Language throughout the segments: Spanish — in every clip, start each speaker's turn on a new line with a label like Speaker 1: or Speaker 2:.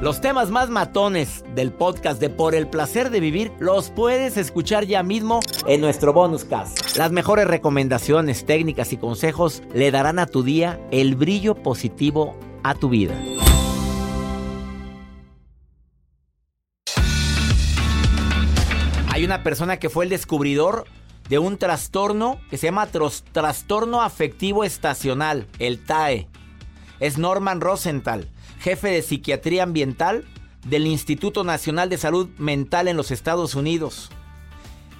Speaker 1: Los temas más matones del podcast de Por el placer de vivir los puedes escuchar ya mismo en nuestro bonus cast. Las mejores recomendaciones, técnicas y consejos le darán a tu día el brillo positivo a tu vida. Hay una persona que fue el descubridor de un trastorno que se llama trastorno afectivo estacional, el TAE. Es Norman Rosenthal jefe de psiquiatría ambiental del Instituto Nacional de Salud Mental en los Estados Unidos.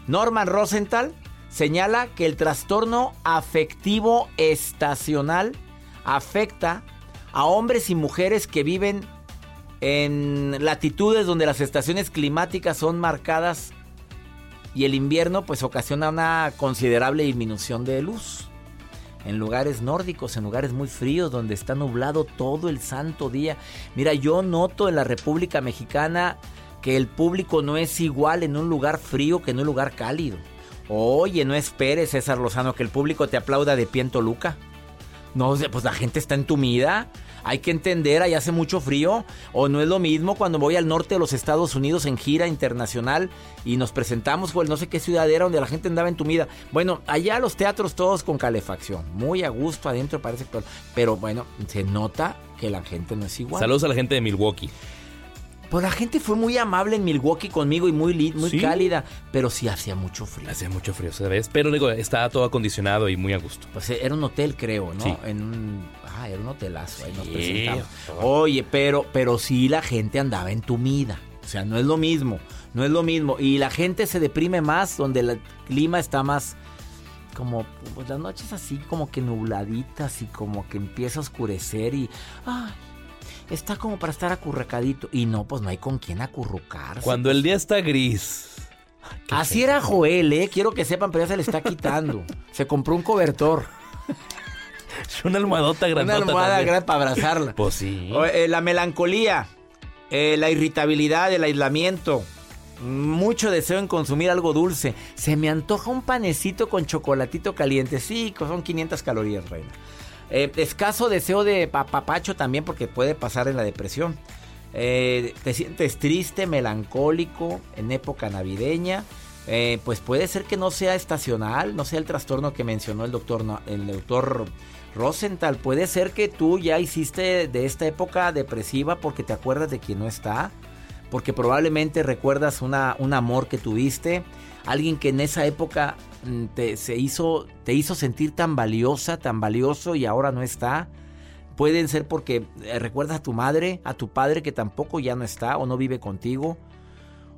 Speaker 1: Norman Rosenthal señala que el trastorno afectivo estacional afecta a hombres y mujeres que viven en latitudes donde las estaciones climáticas son marcadas y el invierno pues ocasiona una considerable disminución de luz en lugares nórdicos, en lugares muy fríos, donde está nublado todo el santo día. Mira, yo noto en la República Mexicana que el público no es igual en un lugar frío que en un lugar cálido. Oye, no esperes, César Lozano, que el público te aplauda de pie en Toluca. No, pues la gente está entumida. Hay que entender, ahí hace mucho frío. O no es lo mismo cuando voy al norte de los Estados Unidos en gira internacional y nos presentamos por no sé qué ciudad era donde la gente andaba entumida. Bueno, allá los teatros todos con calefacción. Muy a gusto adentro parece. Pero, pero bueno, se nota que la gente no es igual.
Speaker 2: Saludos a la gente de Milwaukee.
Speaker 1: Pues la gente fue muy amable en Milwaukee conmigo y muy, muy cálida, pero sí hacía mucho frío.
Speaker 2: Hacía mucho frío, ¿sabes? Pero digo, estaba todo acondicionado y muy a gusto.
Speaker 1: Pues era un hotel, creo, ¿no? Sí. En un, ah, era un hotelazo, ahí nos presentamos. Oye, pero, pero sí la gente andaba entumida. O sea, no es lo mismo, no es lo mismo. Y la gente se deprime más donde el clima está más como pues las noches así como que nubladitas y como que empieza a oscurecer y ay, está como para estar acurrucadito. Y no, pues no hay con quién acurrucarse.
Speaker 2: Cuando el día está gris.
Speaker 1: Así era Joel, ¿eh? Quiero que sepan, pero ya se le está quitando. se compró un cobertor.
Speaker 2: Una almohadota grande.
Speaker 1: Una almohada grande para abrazarla.
Speaker 2: Pues sí.
Speaker 1: Eh, la melancolía, eh, la irritabilidad, el aislamiento. Mucho deseo en consumir algo dulce. Se me antoja un panecito con chocolatito caliente. Sí, son 500 calorías, reina. Eh, escaso deseo de papapacho también porque puede pasar en la depresión. Eh, te sientes triste, melancólico en época navideña. Eh, pues puede ser que no sea estacional, no sea el trastorno que mencionó el doctor, el doctor Rosenthal. Puede ser que tú ya hiciste de esta época depresiva porque te acuerdas de quien no está, porque probablemente recuerdas una, un amor que tuviste, alguien que en esa época mm, te, se hizo, te hizo sentir tan valiosa, tan valioso y ahora no está. Pueden ser porque eh, recuerdas a tu madre, a tu padre que tampoco ya no está o no vive contigo.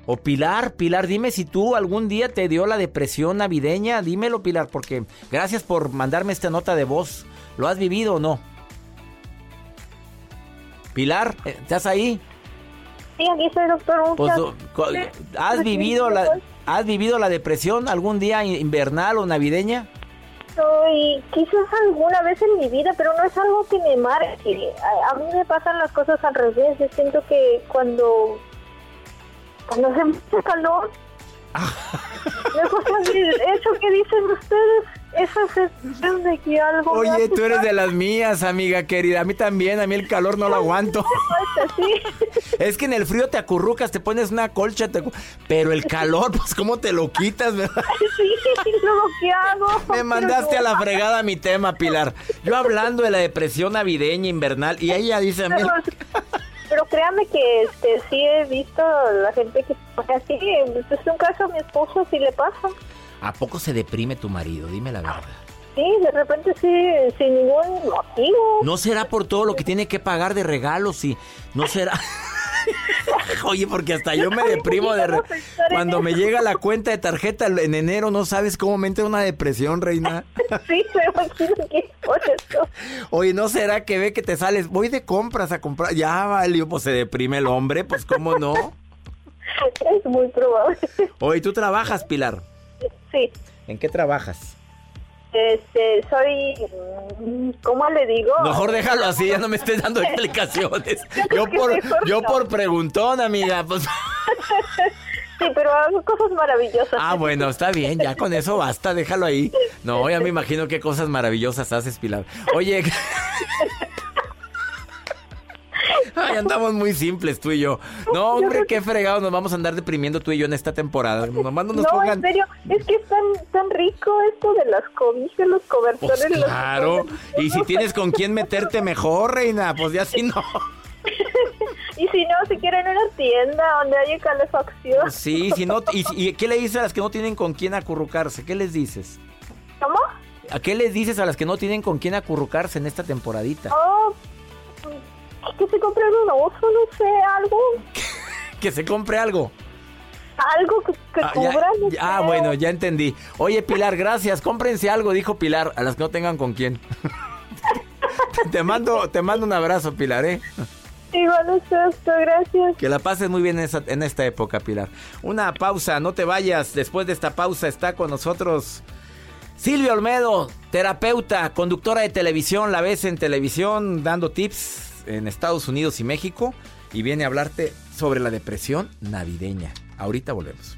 Speaker 1: O Pilar, Pilar, dime si tú algún día te dio la depresión navideña. Dímelo, Pilar, porque gracias por mandarme esta nota de voz. ¿Lo has vivido o no? Pilar, eh, ¿estás ahí?
Speaker 3: Sí, aquí estoy, doctor.
Speaker 1: Pues, ¿Has vivido la, ¿Has vivido la depresión algún día invernal o navideña?
Speaker 3: y quizás alguna vez en mi vida, pero no es algo que me marque. A, mí me pasan las cosas al revés. Yo siento que cuando, cuando hace mucho calor, así, eso que dicen ustedes, eso es de que algo...
Speaker 1: Oye, tú eres de las mías, amiga querida. A mí también, a mí el calor no lo aguanto. Es que en el frío te acurrucas, te pones una colcha, te pero el calor, pues cómo te lo quitas, ¿verdad?
Speaker 3: sí, luego ¿qué hago?
Speaker 1: Me mandaste a la fregada mi tema, Pilar. Yo hablando de la depresión navideña invernal y ella dice a mí,
Speaker 3: Pero, pero créame que este sí he visto la gente que o sea, sí, es un caso a mi esposo sí le pasa.
Speaker 1: ¿a poco se deprime tu marido? Dime la verdad.
Speaker 3: Sí, de repente sí, sin ningún motivo.
Speaker 1: ¿No será por todo lo que tiene que pagar de regalos y no será? Oye, porque hasta yo me deprimo de re- cuando me llega la cuenta de tarjeta en enero, no sabes cómo me entra una depresión, reina.
Speaker 3: Sí, me imagino que es por eso.
Speaker 1: Oye, ¿no será que ve que te sales? Voy de compras a comprar. Ya valió, pues se deprime el hombre, pues cómo no.
Speaker 3: Es muy probable.
Speaker 1: Oye, ¿tú trabajas, Pilar?
Speaker 3: Sí,
Speaker 1: ¿En qué trabajas?
Speaker 3: Este, soy, ¿cómo le digo?
Speaker 1: Mejor déjalo así, ya no me estés dando explicaciones. Yo por, yo por preguntón, amiga, pues.
Speaker 3: Sí, pero hago cosas maravillosas.
Speaker 1: Ah, bueno, está bien, ya con eso basta, déjalo ahí. No, ya me imagino qué cosas maravillosas haces, Pilar. Oye. Ay, andamos muy simples tú y yo. No, hombre, qué fregado, nos vamos a andar deprimiendo tú y yo en esta temporada. Nomás no nos
Speaker 3: no,
Speaker 1: pongan.
Speaker 3: en serio, es que es tan, tan rico esto de las cobijas, los cobertores.
Speaker 1: Pues
Speaker 3: los-
Speaker 1: claro. Y si tienes con quién meterte mejor, reina, pues ya si no.
Speaker 3: Y si no, si quieren una tienda donde haya calefacción.
Speaker 1: Sí, si no. ¿Y, y qué le dices a las que no tienen con quién acurrucarse? ¿Qué les dices?
Speaker 3: ¿Cómo?
Speaker 1: ¿A qué les dices a las que no tienen con quién acurrucarse en esta temporadita?
Speaker 3: Oh, que se compren un oso, no sé, algo.
Speaker 1: Que se compre algo.
Speaker 3: Algo que, que
Speaker 1: Ah,
Speaker 3: cubra.
Speaker 1: ya- ah, bueno, ya entendí. Oye, Pilar, gracias. Cómprense algo, dijo Pilar, a las que no tengan con quién. te mando, te mando un abrazo, Pilar, ¿eh?
Speaker 3: Igual es esto, gracias.
Speaker 1: Que la pases muy bien en, esa- en esta época, Pilar. Una pausa, no te vayas. Después de esta pausa está con nosotros Silvia Olmedo, terapeuta, conductora de televisión. La ves en televisión dando tips en Estados Unidos y México. Y viene a hablarte sobre la depresión navideña. Ahorita volvemos.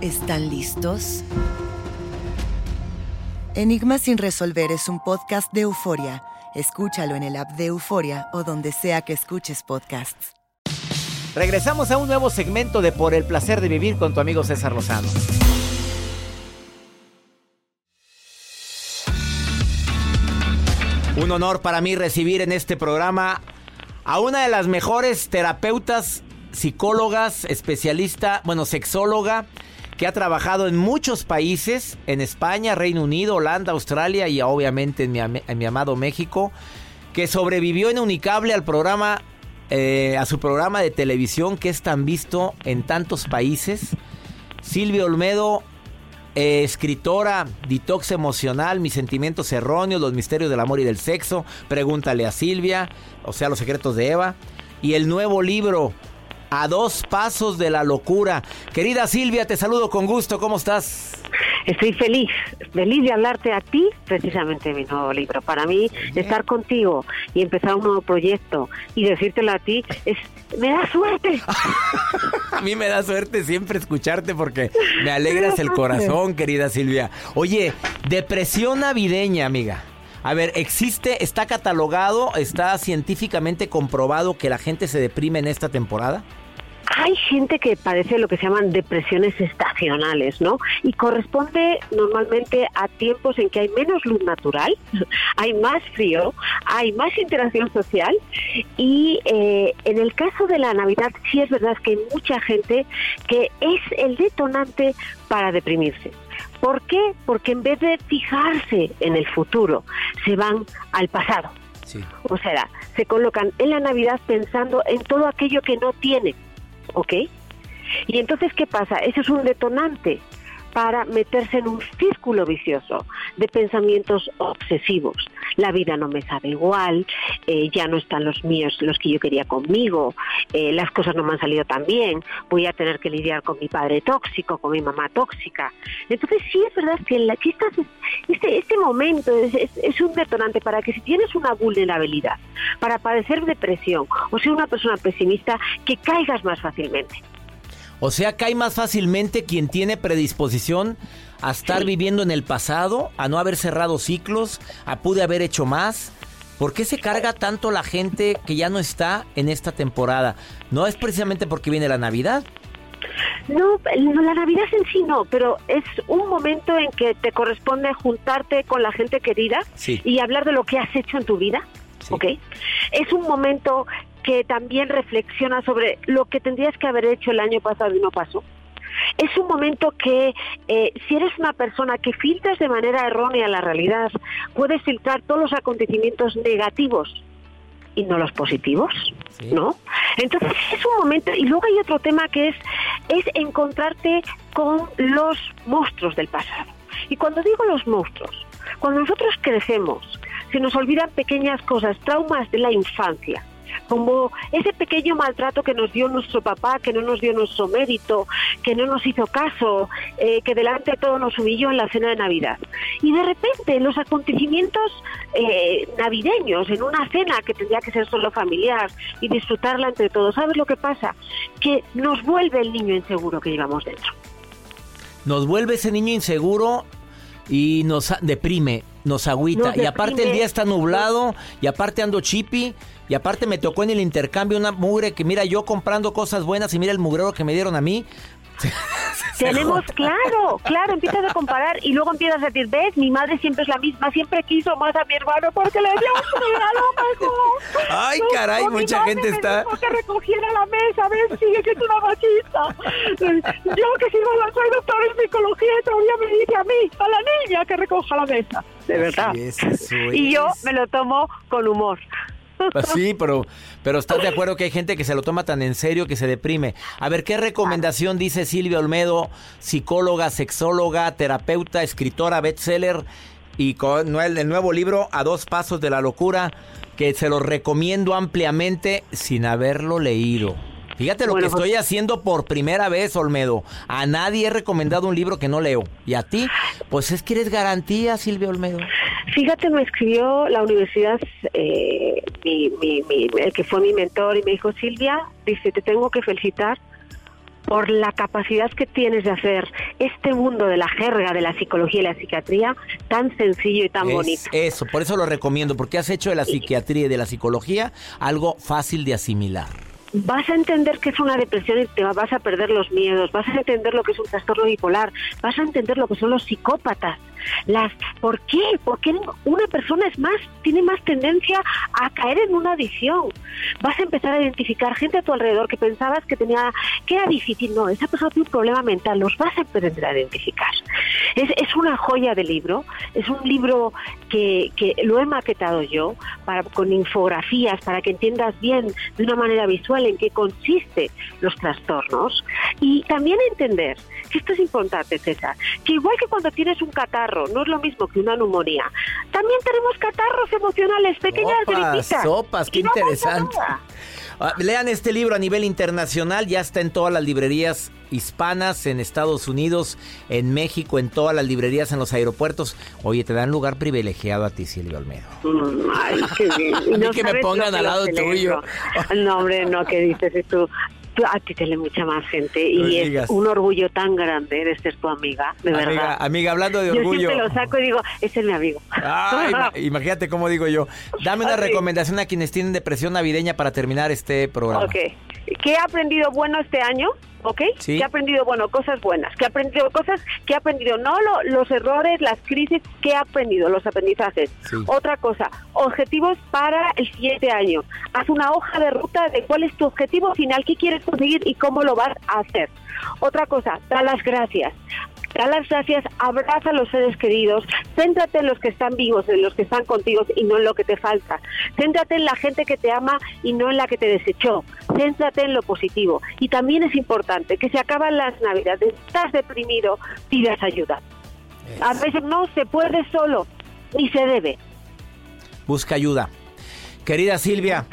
Speaker 4: ¿Están listos? Enigma sin resolver es un podcast de euforia. Escúchalo en el app de Euforia o donde sea que escuches podcasts.
Speaker 1: Regresamos a un nuevo segmento de Por el placer de vivir con tu amigo César Lozano. Un honor para mí recibir en este programa a una de las mejores terapeutas, psicólogas, especialista, bueno, sexóloga, que ha trabajado en muchos países, en España, Reino Unido, Holanda, Australia y obviamente en mi, amado México, que sobrevivió en Unicable al programa, eh, a su programa de televisión que es tan visto en tantos países. Silvia Olmedo, eh, escritora, detox emocional, mis sentimientos erróneos, los misterios del amor y del sexo, pregúntale a Silvia, o sea, los secretos de Eva, y el nuevo libro, a dos pasos de la locura. Querida Silvia, te saludo con gusto, ¿cómo estás?
Speaker 5: Estoy feliz, feliz de hablarte a ti, precisamente de mi nuevo libro. Para mí, estar contigo y empezar un nuevo proyecto y decírtelo a ti es me da suerte.
Speaker 1: a mí me da suerte siempre escucharte porque me alegras el corazón, querida Silvia. Oye, depresión navideña, amiga. A ver, ¿existe, está catalogado, está científicamente comprobado que la gente se deprime en esta temporada?
Speaker 5: Hay gente que padece lo que se llaman depresiones estacionales, ¿no? Y corresponde normalmente a tiempos en que hay menos luz natural, hay más frío, hay más interacción social y eh, en el caso de la Navidad sí es verdad que hay mucha gente que es el detonante para deprimirse. ¿Por qué? Porque en vez de fijarse en el futuro, se van al pasado. O sea, se colocan en la Navidad pensando en todo aquello que no tienen ¿ok? Y entonces, ¿qué pasa? Eso es un detonante para meterse en un círculo vicioso de pensamientos obsesivos. La vida no me sabe igual, eh, ya no están los míos, los que yo quería conmigo, eh, las cosas no me han salido tan bien, voy a tener que lidiar con mi padre tóxico, con mi mamá tóxica. Entonces sí es verdad que, la, este, este momento es, es un detonante para que si tienes una vulnerabilidad, para padecer depresión o ser una persona pesimista, que caigas más fácilmente.
Speaker 1: O sea, cae más fácilmente quien tiene predisposición a estar viviendo en el pasado, a no haber cerrado ciclos, a pude haber hecho más. ¿Por qué se carga tanto la gente que ya no está en esta temporada? ¿No es precisamente porque viene la Navidad?
Speaker 5: No, la Navidad en sí no, pero es un momento en que te corresponde juntarte con la gente querida y hablar de lo que has hecho en tu vida. ¿ok? Es un momento que también reflexiona sobre lo que tendrías que haber hecho el año pasado y no pasó. Es un momento que eh, si eres una persona que filtras de manera errónea la realidad, puedes filtrar todos los acontecimientos negativos y no los positivos, ¿no? Entonces es un momento y luego hay otro tema que es es encontrarte con los monstruos del pasado. Y cuando digo los monstruos, cuando nosotros crecemos, se nos olvidan pequeñas cosas, traumas de la infancia como ese pequeño maltrato que nos dio nuestro papá, que no nos dio nuestro mérito, que no nos hizo caso, eh, que delante de todo nos humilló en la cena de Navidad. Y de repente los acontecimientos eh, navideños, en una cena que tendría que ser solo familiar y disfrutarla entre todos, ¿sabes lo que pasa? Que nos vuelve el niño inseguro que llevamos dentro.
Speaker 1: Nos vuelve ese niño inseguro y nos deprime, nos agüita. y aparte el día está nublado y aparte ando chippy y aparte me tocó en el intercambio una mugre que mira yo comprando cosas buenas y mira el mugrero que me dieron a mí.
Speaker 5: Tenemos, claro, claro, empiezas a comparar y luego empiezas a decir, ves, mi madre siempre es la misma, siempre quiso más a mi hermano porque le dio un regalo mejor.
Speaker 1: Ay, caray, mucha gente está...
Speaker 5: que recogiera la mesa, ves, sigue siendo una machista. Yo que sigo, soy doctor en psicología todavía me dice a mí, a la niña que recoja la mesa, de verdad. y yo me lo tomo con humor.
Speaker 1: Pues sí, pero, pero estás de acuerdo que hay gente que se lo toma tan en serio que se deprime. A ver, ¿qué recomendación dice Silvia Olmedo, psicóloga, sexóloga, terapeuta, escritora, bestseller y con el nuevo libro A dos pasos de la locura, que se lo recomiendo ampliamente sin haberlo leído? Fíjate lo que estoy pues- haciendo por primera vez, Olmedo. A nadie he recomendado un libro que no leo. Y a ti, pues es que eres garantía, Silvia Olmedo.
Speaker 5: Fíjate, me escribió la universidad, eh, el que fue mi mentor, y me dijo, Silvia, dice, te tengo que felicitar por la capacidad que tienes de hacer este mundo de la jerga de la psicología y la psiquiatría tan sencillo y tan bonito.
Speaker 1: Eso, por eso lo recomiendo, porque has hecho de la psiquiatría y de la psicología algo fácil de asimilar
Speaker 5: vas a entender que es una depresión y te vas a perder los miedos, vas a entender lo que es un trastorno bipolar, vas a entender lo que son los psicópatas. Las, ¿Por qué? Porque una persona es más, tiene más tendencia a caer en una adicción. Vas a empezar a identificar gente a tu alrededor que pensabas que tenía, que era difícil. No, esa persona tiene un problema mental, los vas a aprender a identificar. Es, es una joya de libro, es un libro que, que lo he maquetado yo para, con infografías para que entiendas bien de una manera visual en qué consiste los trastornos y también entender que esto es importante, César, que igual que cuando tienes un catarro, no es lo mismo que una neumonía, también tenemos catarros emocionales, pequeñas
Speaker 1: gripitas. Sopas, qué interesante. Ah, lean este libro a nivel internacional, ya está en todas las librerías hispanas, en Estados Unidos, en México, en todas las librerías, en los aeropuertos. Oye, te dan lugar privilegiado a ti, Silvio Olmedo.
Speaker 5: Mm, ay, qué bien.
Speaker 1: que me pongan al lado tuyo.
Speaker 5: No, hombre, no, ¿qué dices tú? A ti te mucha más gente y es un orgullo tan grande de ser tu amiga, de verdad.
Speaker 1: Amiga, hablando de orgullo.
Speaker 5: Yo siempre lo saco y digo, ese es mi amigo.
Speaker 1: imagínate cómo digo yo. Dame una recomendación a quienes tienen depresión navideña para terminar este programa.
Speaker 5: Ok. ¿Qué he aprendido bueno este año? ¿Ok? Que he aprendido, bueno, cosas buenas, que he aprendido cosas, que he aprendido, no los errores, las crisis, que he aprendido, los aprendizajes. Otra cosa, objetivos para el siguiente año. Haz una hoja de ruta de cuál es tu objetivo final, qué quieres conseguir y cómo lo vas a hacer. Otra cosa, da las gracias. Da las gracias, abraza a los seres queridos, céntrate en los que están vivos, en los que están contigo y no en lo que te falta. Céntrate en la gente que te ama y no en la que te desechó. Céntrate en lo positivo. Y también es importante que se acaban las navidades, estás deprimido, pidas ayuda. A veces no se puede solo y se debe.
Speaker 1: Busca ayuda. Querida Silvia,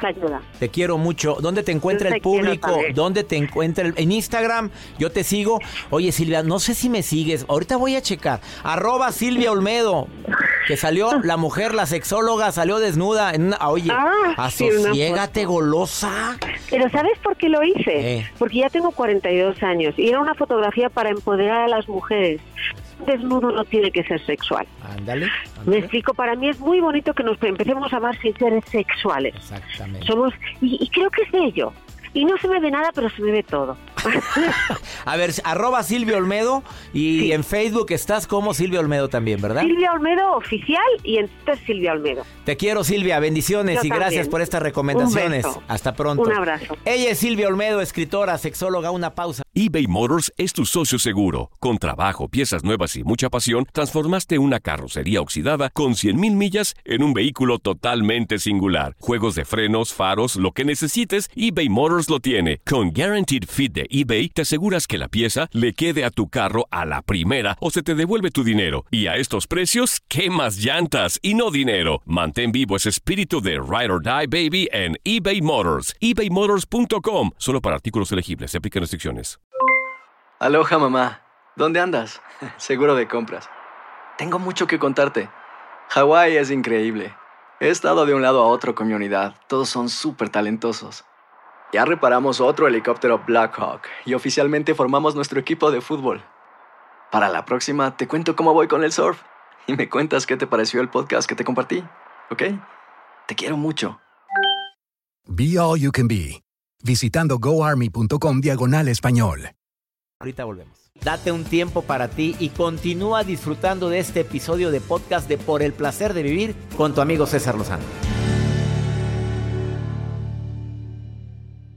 Speaker 1: te quiero mucho. ¿Dónde te encuentra el público? ¿Dónde te encuentra? en Instagram, yo te sigo. Oye, Silvia, no sé si me sigues. Ahorita voy a checar. Arroba Silvia Olmedo. Que salió la mujer, la sexóloga, salió desnuda. En una, oye, ah, asociégate golosa.
Speaker 5: Pero ¿sabes por qué lo hice? Porque ya tengo 42 años y era una fotografía para empoderar a las mujeres desnudo no tiene que ser sexual.
Speaker 1: Ándale.
Speaker 5: Me explico, para mí es muy bonito que nos empecemos a amar sin seres sexuales. Exactamente. Somos, y, y creo que es ello. Y no se me ve nada, pero se me ve todo.
Speaker 1: a ver, arroba Silvio Olmedo y en Facebook estás como Silvio Olmedo también, ¿verdad?
Speaker 5: Silvia Olmedo oficial y en Twitter Silvia Olmedo.
Speaker 1: Te quiero Silvia, bendiciones y gracias por estas recomendaciones. Hasta pronto.
Speaker 5: Un abrazo.
Speaker 1: Ella es Silvia Olmedo, escritora, sexóloga, una pausa.
Speaker 6: eBay Motors es tu socio seguro. Con trabajo, piezas nuevas y mucha pasión, transformaste una carrocería oxidada con 100.000 millas en un vehículo totalmente singular. Juegos de frenos, faros, lo que necesites, eBay Motors lo tiene. Con Guaranteed Fit de eBay te aseguras que la pieza le quede a tu carro a la primera o se te devuelve tu dinero. Y a estos precios, ¿qué más llantas y no dinero? Mantén vivo ese espíritu de Ride or Die Baby en eBay Motors. ebaymotors.com. Solo para artículos elegibles. Se aplican restricciones.
Speaker 7: Aloha mamá. ¿Dónde andas? Seguro de compras. Tengo mucho que contarte. Hawái es increíble. He estado de un lado a otro con mi unidad. Todos son súper talentosos. Ya reparamos otro helicóptero Blackhawk y oficialmente formamos nuestro equipo de fútbol. Para la próxima te cuento cómo voy con el surf y me cuentas qué te pareció el podcast que te compartí, ¿ok? Te quiero mucho.
Speaker 8: Be All You Can Be, visitando goarmy.com diagonal español.
Speaker 1: Ahorita volvemos. Date un tiempo para ti y continúa disfrutando de este episodio de podcast de Por el Placer de Vivir con tu amigo César Lozano.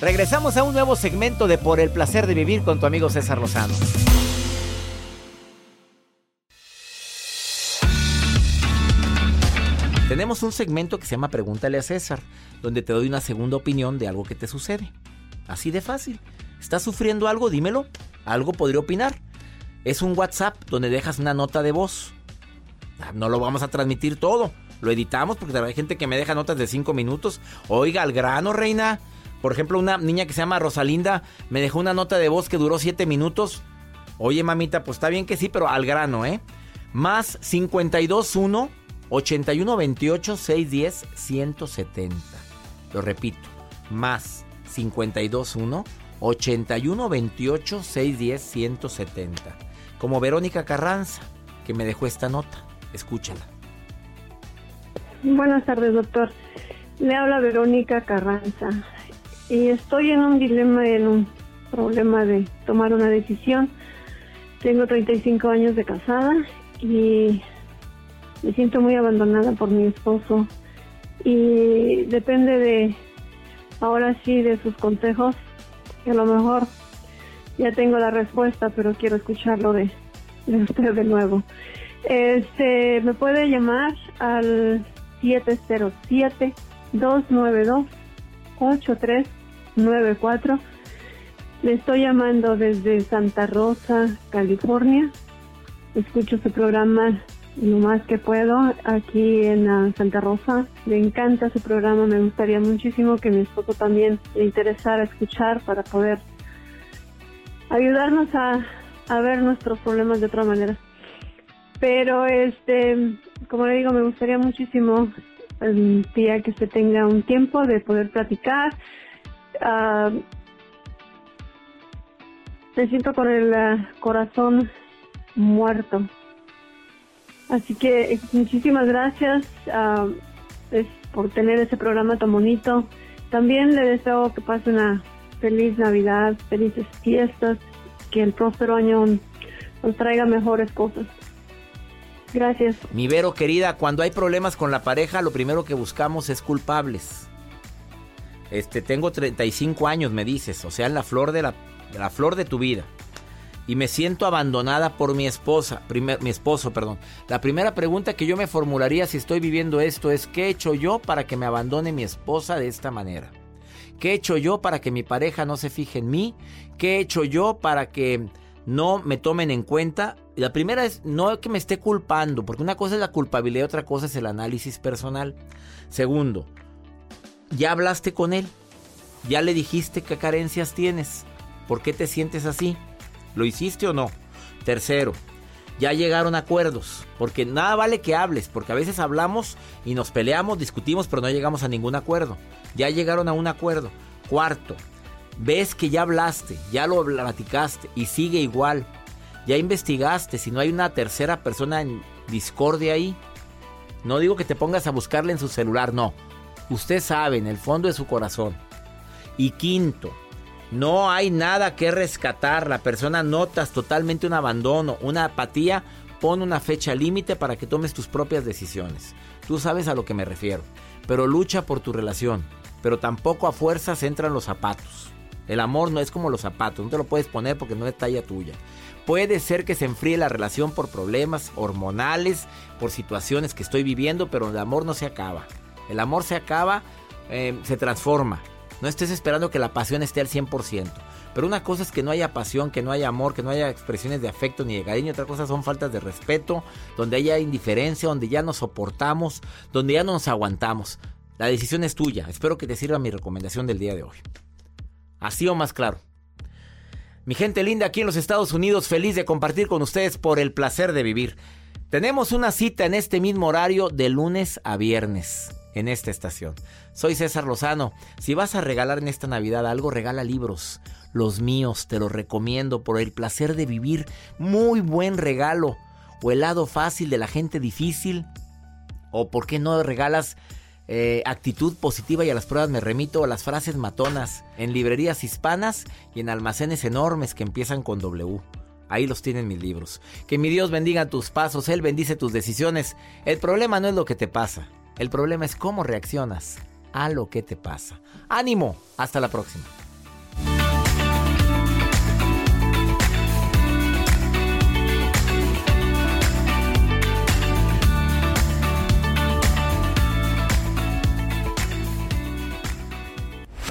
Speaker 1: Regresamos a un nuevo segmento de Por el placer de vivir con tu amigo César Lozano. Tenemos un segmento que se llama Pregúntale a César, donde te doy una segunda opinión de algo que te sucede. Así de fácil. ¿Estás sufriendo algo? Dímelo. Algo podría opinar. Es un WhatsApp donde dejas una nota de voz. Ah, no lo vamos a transmitir todo. Lo editamos porque hay gente que me deja notas de 5 minutos. Oiga, al grano, reina. Por ejemplo, una niña que se llama Rosalinda me dejó una nota de voz que duró 7 minutos. Oye, mamita, pues está bien que sí, pero al grano, ¿eh? Más 521 8128 610 170. Lo repito, más 521 8128 610 170. Como Verónica Carranza, que me dejó esta nota. Escúchala.
Speaker 9: Buenas tardes, doctor. Le habla Verónica Carranza y estoy en un dilema, en un problema de tomar una decisión. Tengo 35 años de casada y me siento muy abandonada por mi esposo y depende de, ahora sí, de sus consejos. a lo mejor ya tengo la respuesta, pero quiero escucharlo de, de usted de nuevo. Este, me puede llamar al 707-292-8394. Le estoy llamando desde Santa Rosa, California. Escucho su programa lo más que puedo aquí en ah, Santa Rosa. Me encanta su programa, me gustaría muchísimo que mi esposo también le interesara escuchar para poder ayudarnos a, ver nuestros problemas de otra manera. Pero este, como le digo, me gustaría muchísimo el día que usted tenga un tiempo de poder platicar. Ah, me siento con el ah, corazón muerto. Así que muchísimas gracias ah, por tener ese programa tan bonito. También le deseo que pase una feliz Navidad, felices fiestas, que el próspero año nos traiga mejores cosas. Gracias.
Speaker 1: Mi Vero querida, cuando hay problemas con la pareja, lo primero que buscamos es culpables. Este, tengo 35 años, me dices, o sea, en la flor de la, flor de tu vida. Y me siento abandonada por mi esposa, mi esposo, perdón. La primera pregunta que yo me formularía si estoy viviendo esto es ¿qué he hecho yo para que me abandone mi esposa de esta manera? ¿Qué he hecho yo para que mi pareja no se fije en mí? ¿Qué he hecho yo para que no me tomen en cuenta. La primera es no que me esté culpando, porque una cosa es la culpabilidad otra cosa es el análisis personal. Segundo, ya hablaste con él, ya le dijiste qué carencias tienes, por qué te sientes así, ¿lo hiciste o no? Tercero, ya llegaron acuerdos, porque nada vale que hables, porque a veces hablamos y nos peleamos, discutimos, pero no llegamos a ningún acuerdo. Ya llegaron a un acuerdo. Cuarto, ves que ya hablaste, ya lo platicaste y sigue igual, ya investigaste, si no hay una tercera persona en discordia ahí, no digo que te pongas a buscarle en su celular, no. Usted sabe en el fondo de su corazón. Y quinto, no hay nada que rescatar. La persona notas totalmente un abandono, una apatía. Pon una fecha límite para que tomes tus propias decisiones. Tú sabes a lo que me refiero. Pero lucha por tu relación. Pero tampoco a fuerzas entran los zapatos. El amor no es como los zapatos, no te lo puedes poner porque no es talla tuya. Puede ser que se enfríe la relación por problemas hormonales, por situaciones que estoy viviendo, pero el amor no se acaba. El amor se acaba, eh, se transforma. No estés esperando que la pasión esté al 100%. Pero una cosa es que no haya pasión, que no haya amor, que no haya expresiones de afecto ni de cariño. Otra cosa son faltas de respeto, donde haya indiferencia, donde ya nos soportamos, donde ya no nos aguantamos. La decisión es tuya. Espero que te sirva mi recomendación del día de hoy. Así o más claro. Mi gente linda aquí en los Estados Unidos, feliz de compartir con ustedes por el placer de vivir. Tenemos una cita en este mismo horario de lunes a viernes en esta estación. Soy César Lozano. Si vas a regalar en esta Navidad algo, regala libros. Los míos, te los recomiendo por el placer de vivir. Muy buen regalo. O el lado fácil de la gente difícil. O por qué no regalas eh, actitud positiva y a las pruebas me remito a las frases matonas en librerías hispanas y en almacenes enormes que empiezan con W. Ahí los tienen mis libros. Que mi Dios bendiga tus pasos, Él bendice tus decisiones. El problema no es lo que te pasa, el problema es cómo reaccionas a lo que te pasa. Ánimo, hasta la próxima.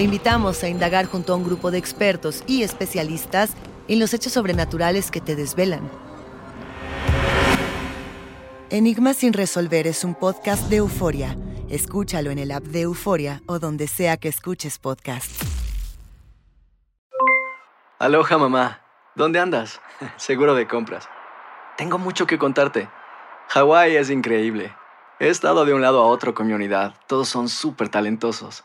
Speaker 4: te invitamos a indagar junto a un grupo de expertos y especialistas en los hechos sobrenaturales que te desvelan. Enigma sin resolver es un podcast de euforia. Escúchalo en el app de Euforia o donde sea que escuches podcast.
Speaker 7: Aloha mamá, ¿dónde andas? Seguro de compras. Tengo mucho que contarte. Hawái es increíble. He estado de un lado a otro con mi unidad. Todos son súper talentosos.